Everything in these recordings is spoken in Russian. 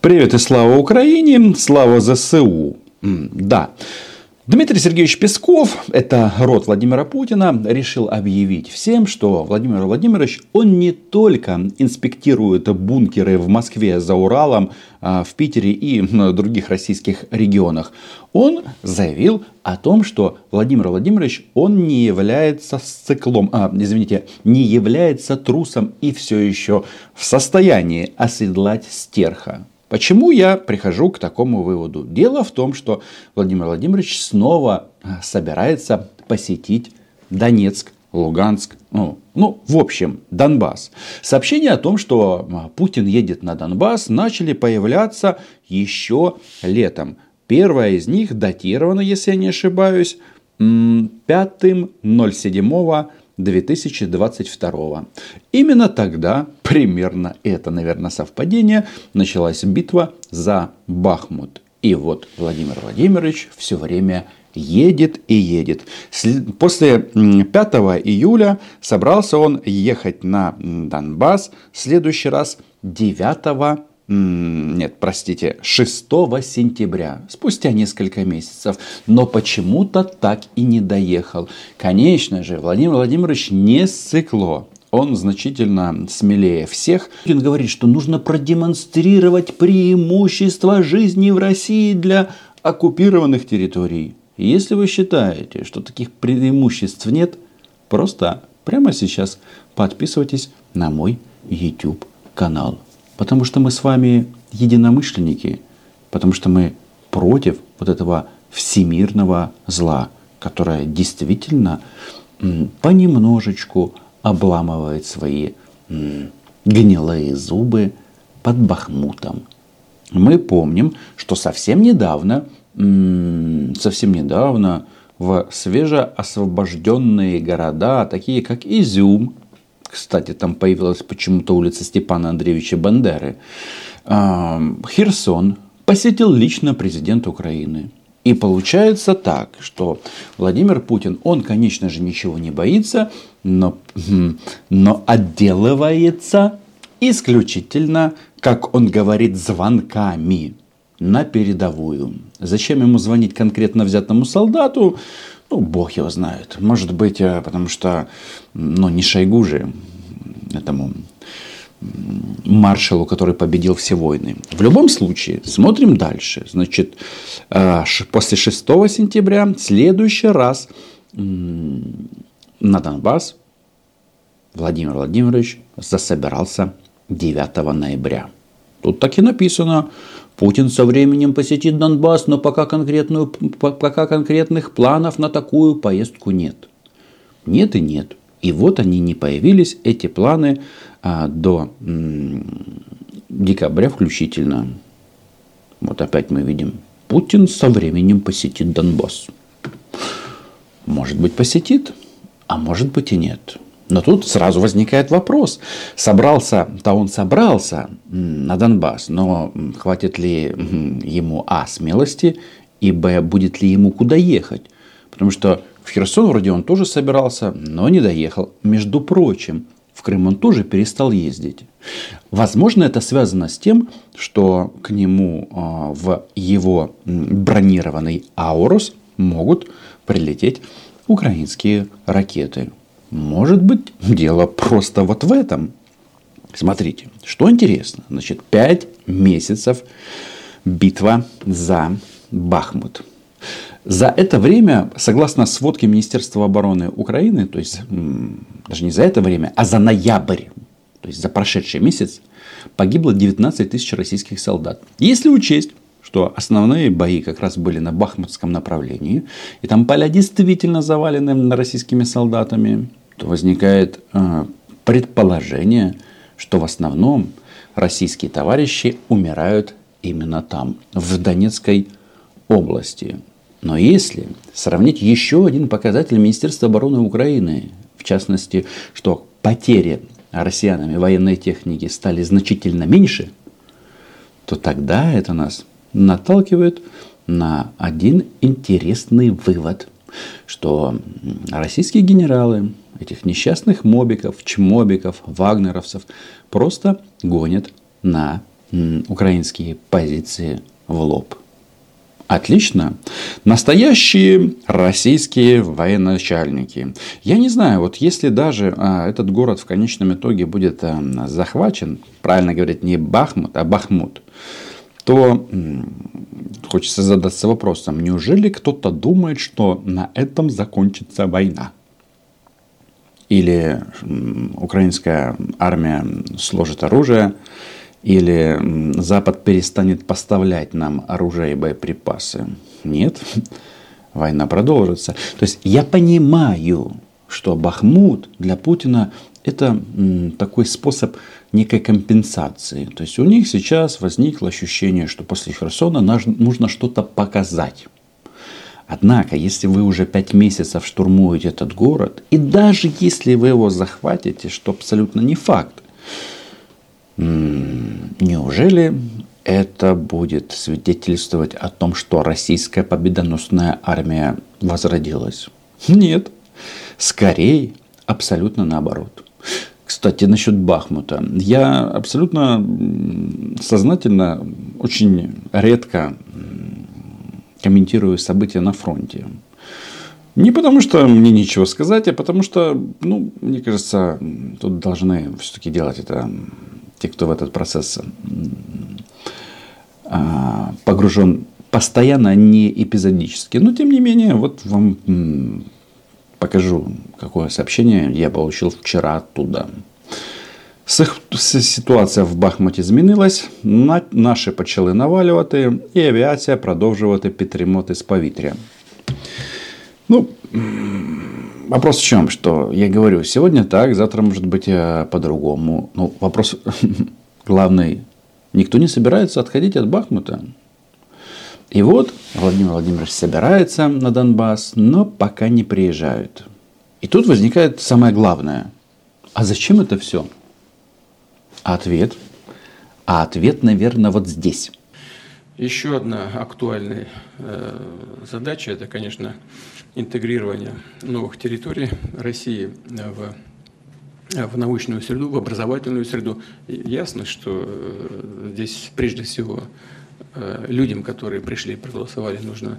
Привет и слава Украине, слава ЗСУ. Да, Дмитрий Сергеевич Песков, это род Владимира Путина, решил объявить всем, что Владимир Владимирович, он не только инспектирует бункеры в Москве, за Уралом, а, в Питере и других российских регионах. Он заявил о том, что Владимир Владимирович, он не является циклом, а, извините, не является трусом и все еще в состоянии оседлать стерха. Почему я прихожу к такому выводу? Дело в том, что Владимир Владимирович снова а, собирается посетить Донецк, Луганск, ну, ну, в общем, Донбасс. Сообщения о том, что а, Путин едет на Донбасс, начали появляться еще летом. Первая из них датирована, если я не ошибаюсь, 5.07 2022. Именно тогда, примерно это, наверное, совпадение, началась битва за Бахмут. И вот Владимир Владимирович все время едет и едет. После 5 июля собрался он ехать на Донбасс, в следующий раз 9 нет, простите, 6 сентября, спустя несколько месяцев, но почему-то так и не доехал. Конечно же, Владимир Владимирович не сцикло. Он значительно смелее всех. Он говорит, что нужно продемонстрировать преимущество жизни в России для оккупированных территорий. Если вы считаете, что таких преимуществ нет, просто прямо сейчас подписывайтесь на мой YouTube канал. Потому что мы с вами единомышленники, потому что мы против вот этого всемирного зла, которое действительно понемножечку обламывает свои гнилые зубы под Бахмутом. Мы помним, что совсем недавно, совсем недавно в свежеосвобожденные города, такие как Изюм, кстати, там появилась почему-то улица Степана Андреевича Бандеры. Херсон посетил лично президент Украины. И получается так, что Владимир Путин, он, конечно же, ничего не боится, но, но отделывается исключительно, как он говорит, звонками на передовую. Зачем ему звонить конкретно взятому солдату? Ну, бог его знает. Может быть, э, потому что, ну, не Шойгу же, этому маршалу, который победил все войны. В любом случае, смотрим дальше. Значит, э, после 6 сентября, следующий раз на Донбасс Владимир Владимирович засобирался 9 ноября. Тут так и написано. Путин со временем посетит Донбасс, но пока, конкретную, пока конкретных планов на такую поездку нет. Нет и нет. И вот они не появились, эти планы, а, до м, декабря включительно. Вот опять мы видим, Путин со временем посетит Донбасс. Может быть, посетит, а может быть и нет. Но тут сразу возникает вопрос. Собрался-то он собрался на Донбасс, но хватит ли ему А смелости и Б будет ли ему куда ехать? Потому что в Херсон вроде он тоже собирался, но не доехал. Между прочим, в Крым он тоже перестал ездить. Возможно, это связано с тем, что к нему а, в его бронированный Аурус могут прилететь украинские ракеты. Может быть, дело просто вот в этом. Смотрите, что интересно. Значит, пять месяцев битва за Бахмут. За это время, согласно сводке Министерства обороны Украины, то есть даже не за это время, а за ноябрь, то есть за прошедший месяц, погибло 19 тысяч российских солдат. Если учесть, что основные бои как раз были на Бахмутском направлении, и там поля действительно завалены российскими солдатами, то возникает э, предположение, что в основном российские товарищи умирают именно там, в Донецкой области. Но если сравнить еще один показатель Министерства обороны Украины, в частности, что потери россиянами военной техники стали значительно меньше, то тогда это нас наталкивает на один интересный вывод, что российские генералы этих несчастных мобиков, чмобиков, вагнеровцев просто гонят на украинские позиции в лоб. Отлично. Настоящие российские военачальники. Я не знаю, вот если даже а, этот город в конечном итоге будет а, захвачен, правильно говорить, не Бахмут, а Бахмут, то хочется задаться вопросом, неужели кто-то думает, что на этом закончится война? Или украинская армия сложит оружие, или Запад перестанет поставлять нам оружие и боеприпасы. Нет, война продолжится. То есть я понимаю, что Бахмут для Путина это такой способ некой компенсации. То есть у них сейчас возникло ощущение, что после Херсона нужно что-то показать. Однако, если вы уже пять месяцев штурмуете этот город, и даже если вы его захватите, что абсолютно не факт, Неужели это будет свидетельствовать о том, что российская победоносная армия возродилась? Нет. Скорее, абсолютно наоборот. Кстати, насчет Бахмута. Я абсолютно сознательно, очень редко комментирую события на фронте. Не потому, что мне нечего сказать, а потому что, ну, мне кажется, тут должны все-таки делать это те, кто в этот процесс а, погружен постоянно, а не эпизодически. Но, тем не менее, вот вам покажу, какое сообщение я получил вчера оттуда. Ситуація в Бахмуті змінилась, наші почали навалювати, і авіація продовжувати підтримувати з повітря. Ну, вопрос в чем, что я говорю, сегодня так, завтра может быть э, по-другому. Ну, вопрос главный, никто не собирается отходить от Бахмута. И вот Владимир Владимирович собирается на Донбасс, но пока не приезжают. И тут возникает самое главное. А зачем это все? ответ? А ответ, наверное, вот здесь. Еще одна актуальная э, задача – это, конечно, интегрирование новых территорий России в в научную среду, в образовательную среду. Ясно, что э, здесь прежде всего людям, которые пришли и проголосовали, нужно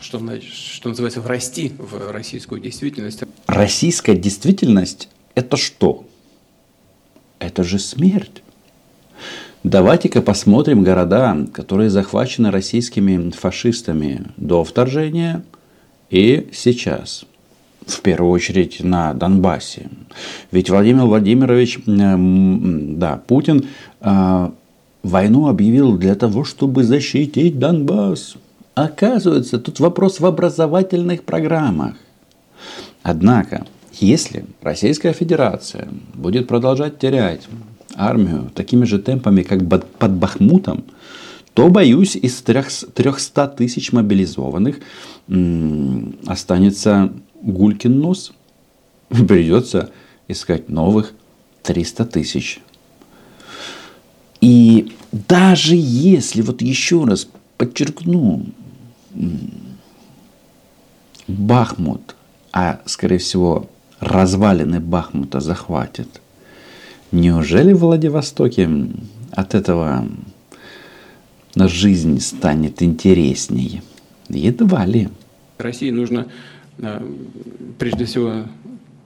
что, что называется, врасти в российскую действительность. Российская действительность – это что? Это же смерть. Давайте-ка посмотрим города, которые захвачены российскими фашистами до вторжения и сейчас. В первую очередь на Донбассе. Ведь Владимир Владимирович, да, Путин э, войну объявил для того, чтобы защитить Донбасс. Оказывается, тут вопрос в образовательных программах. Однако, если Российская Федерация будет продолжать терять армию такими же темпами, как под Бахмутом, то, боюсь, из 300 тысяч мобилизованных останется гулькин нос. Придется искать новых 300 тысяч. И даже если, вот еще раз подчеркну, Бахмут, а скорее всего развалины Бахмута захватят – Неужели в Владивостоке от этого жизнь станет интересней? Едва ли. России нужно э, прежде всего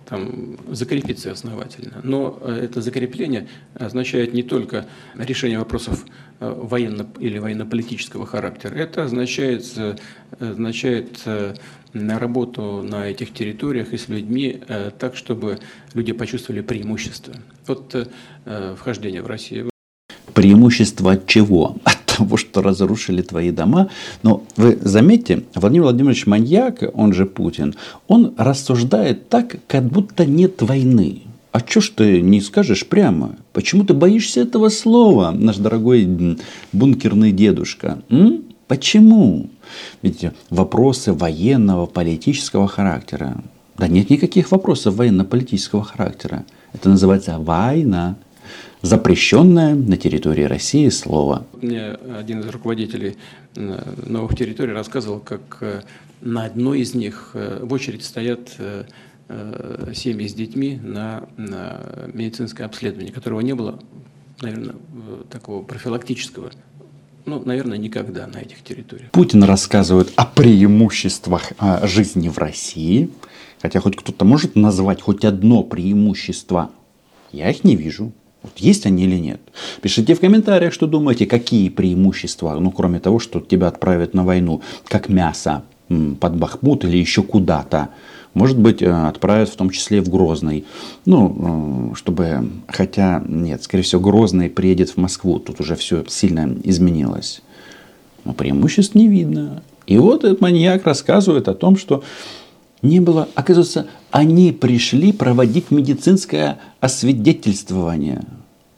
там, закрепиться основательно. Но э, это закрепление означает не только решение вопросов э, военно- или военно-политического характера. Это означает, означает на работу на этих территориях и с людьми так, чтобы люди почувствовали преимущество от вхождения в Россию. Преимущество от чего? От того, что разрушили твои дома. Но вы заметьте, Владимир Владимирович Маньяк, он же Путин, он рассуждает так, как будто нет войны. А что ж ты не скажешь прямо? Почему ты боишься этого слова, наш дорогой бункерный дедушка? М? Почему? Видите, вопросы военного, политического характера. Да нет никаких вопросов военно-политического характера. Это называется война запрещенное на территории России слово. Мне один из руководителей э, новых территорий рассказывал, как э, на одной из них э, в очередь стоят семьи с детьми на, на медицинское обследование, которого не было наверное, такого профилактического ну, наверное, никогда на этих территориях. Путин рассказывает о преимуществах жизни в России. Хотя хоть кто-то может назвать хоть одно преимущество. Я их не вижу. Вот есть они или нет? Пишите в комментариях, что думаете, какие преимущества, ну кроме того, что тебя отправят на войну, как мясо под Бахмут или еще куда-то. Может быть, э, отправят в том числе в Грозный. Ну, э, чтобы, хотя, нет, скорее всего, Грозный приедет в Москву. Тут уже все сильно изменилось. Но преимуществ не видно. И вот этот маньяк рассказывает о том, что не было, оказывается, они пришли проводить медицинское освидетельствование.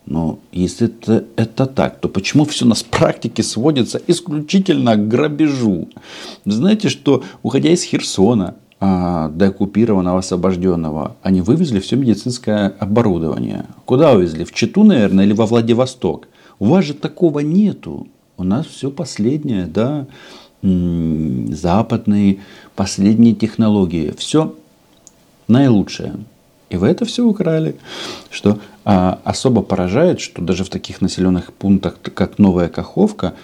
Но если это, это так, то почему все на практике сводится исключительно к грабежу? Знаете, что уходя из Херсона, а, деоккупированного, освобожденного, они вывезли все медицинское оборудование. Куда увезли? В Читу, наверное, или во Владивосток? У вас же такого нету. У нас все последнее, да, западные последние технологии. Все наилучшее. И вы это все украли. Что а, особо поражает, что даже в таких населенных пунктах, как Новая Каховка,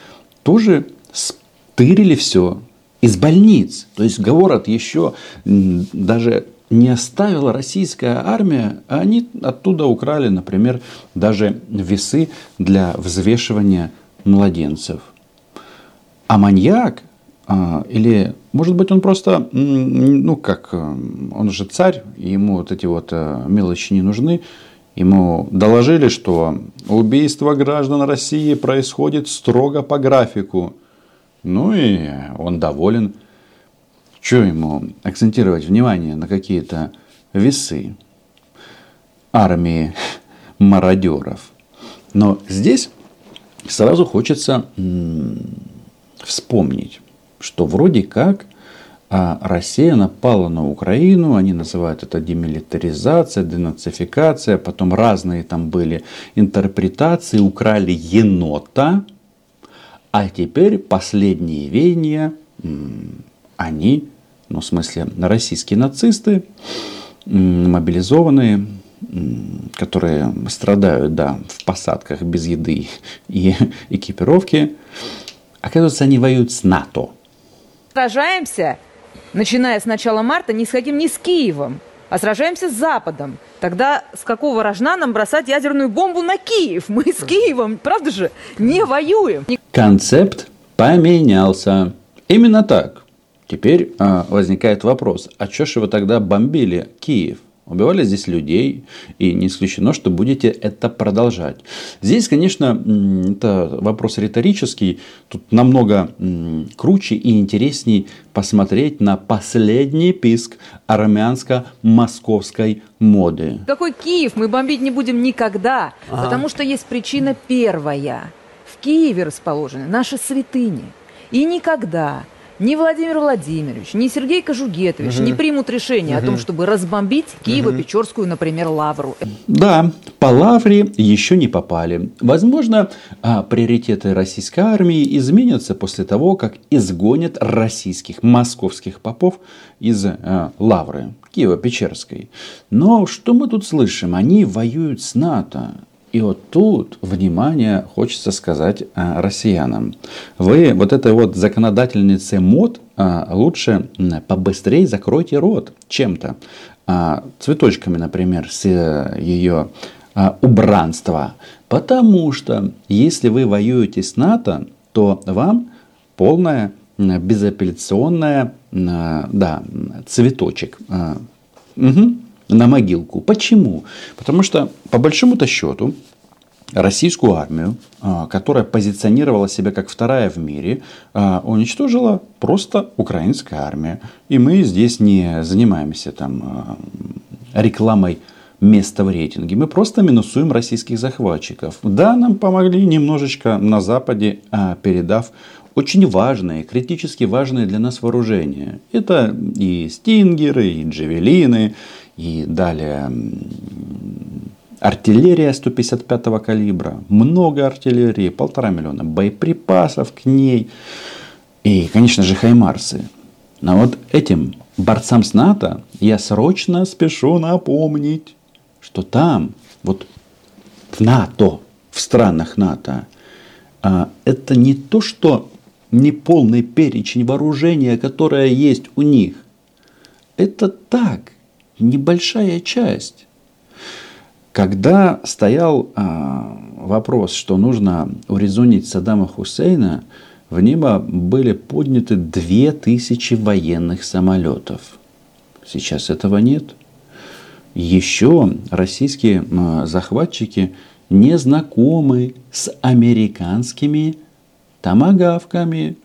тоже стырили все из больниц. То есть город еще даже не оставила российская армия, а они оттуда украли, например, даже весы для взвешивания младенцев. А маньяк, а, или, может быть, он просто, ну как, он же царь, ему вот эти вот э, мелочи не нужны, Ему доложили, что убийство граждан России происходит строго по графику – ну и он доволен. Что ему акцентировать внимание на какие-то весы армии мародеров? Но здесь сразу хочется вспомнить, что вроде как а Россия напала на Украину, они называют это демилитаризация, денацификация, потом разные там были интерпретации, украли енота – а теперь последние веяния, они, ну в смысле российские нацисты, мобилизованные, которые страдают, да, в посадках без еды и экипировки, оказывается, они воюют с НАТО. Сражаемся, начиная с начала марта, не сходим ни с Киевом, а сражаемся с Западом. Тогда с какого рожна нам бросать ядерную бомбу на Киев? Мы с Киевом, правда же, не воюем. Концепт поменялся. Именно так. Теперь а, возникает вопрос, а что же вы тогда бомбили Киев? Убивали здесь людей, и не исключено, что будете это продолжать. Здесь, конечно, это вопрос риторический. Тут намного круче и интересней посмотреть на последний писк армянско-московской моды. Какой Киев мы бомбить не будем никогда, ага. потому что есть причина первая. В Киеве расположены наши святыни. И никогда ни Владимир Владимирович, ни Сергей Кожугетович угу. не примут решение угу. о том, чтобы разбомбить Киево-Печорскую, например, лавру. Да, по лавре еще не попали. Возможно, а, приоритеты российской армии изменятся после того, как изгонят российских московских попов из а, лавры Киево-Печерской. Но что мы тут слышим? Они воюют с НАТО. И вот тут, внимание, хочется сказать а, россиянам. Вы вот этой вот законодательнице мод а, лучше побыстрее закройте рот чем-то. А, цветочками, например, с э, ее убранства. Потому что если вы воюете с НАТО, то вам полная безапелляционная, да, цветочек. Угу на могилку. Почему? Потому что, по большому-то счету, российскую армию, а, которая позиционировала себя как вторая в мире, а, уничтожила просто украинская армия. И мы здесь не занимаемся там а, рекламой места в рейтинге. Мы просто минусуем российских захватчиков. Да, нам помогли немножечко на Западе, передав очень важные, критически важные для нас вооружения. Это и стингеры, и джевелины, и далее артиллерия 155 калибра, много артиллерии, полтора миллиона боеприпасов к ней. И, конечно же, хаймарсы. Но вот этим борцам с НАТО я срочно спешу напомнить, что там, вот в НАТО, в странах НАТО, а, это не то, что не полный перечень вооружения, которое есть у них. Это так, небольшая часть. Когда стоял а, вопрос, что нужно урезонить Саддама Хусейна, в небо были подняты две тысячи военных самолетов. Сейчас этого нет. Еще российские захватчики не знакомы с американскими томагавками.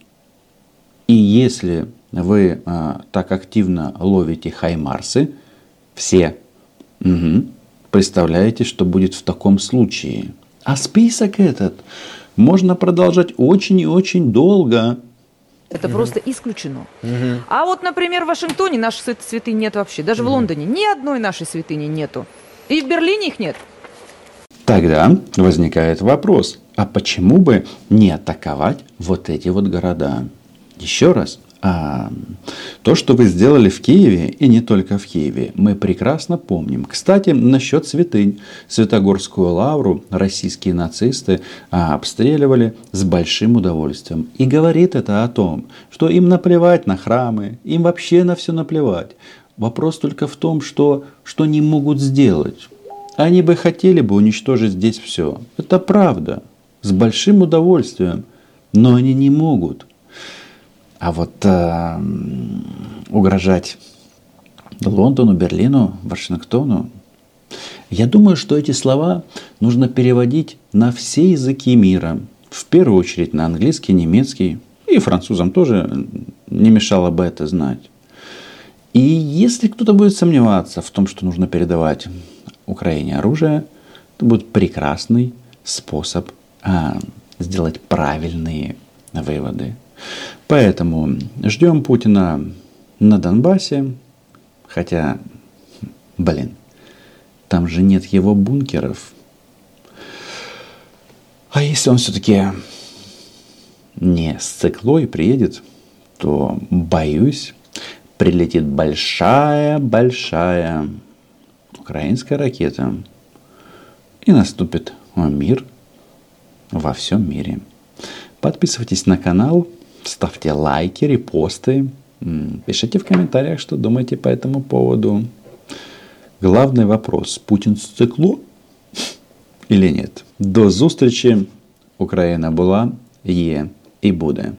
И если вы а, так активно ловите хаймарсы, все, угу, представляете, что будет в таком случае. А список этот можно продолжать очень и очень долго. Это угу. просто исключено. Угу. А вот, например, в Вашингтоне нашей святыни нет вообще. Даже угу. в Лондоне ни одной нашей святыни нету. И в Берлине их нет. Тогда возникает вопрос, а почему бы не атаковать вот эти вот города? Еще раз, а то, что вы сделали в Киеве, и не только в Киеве, мы прекрасно помним. Кстати, насчет святынь. Святогорскую лавру российские нацисты а, обстреливали с большим удовольствием. И говорит это о том, что им наплевать на храмы, им вообще на все наплевать. Вопрос только в том, что, что не могут сделать. Они бы хотели бы уничтожить здесь все. Это правда. С большим удовольствием. Но они не могут. А вот э, угрожать Лондону, Берлину, Вашингтону, я думаю, что эти слова нужно переводить на все языки мира. В первую очередь на английский, немецкий. И французам тоже не мешало бы это знать. И если кто-то будет сомневаться в том, что нужно передавать Украине оружие, это будет прекрасный способ а, сделать правильные выводы. Поэтому ждем Путина на Донбассе, хотя, блин, там же нет его бункеров. А если он все-таки не с циклой приедет, то, боюсь, прилетит большая-большая украинская ракета, и наступит мир во всем мире. Подписывайтесь на канал, ставьте лайки, репосты, пишите в комментариях, что думаете по этому поводу. Главный вопрос, Путин с цикло или нет? До зустрічі. Україна була, є і буде.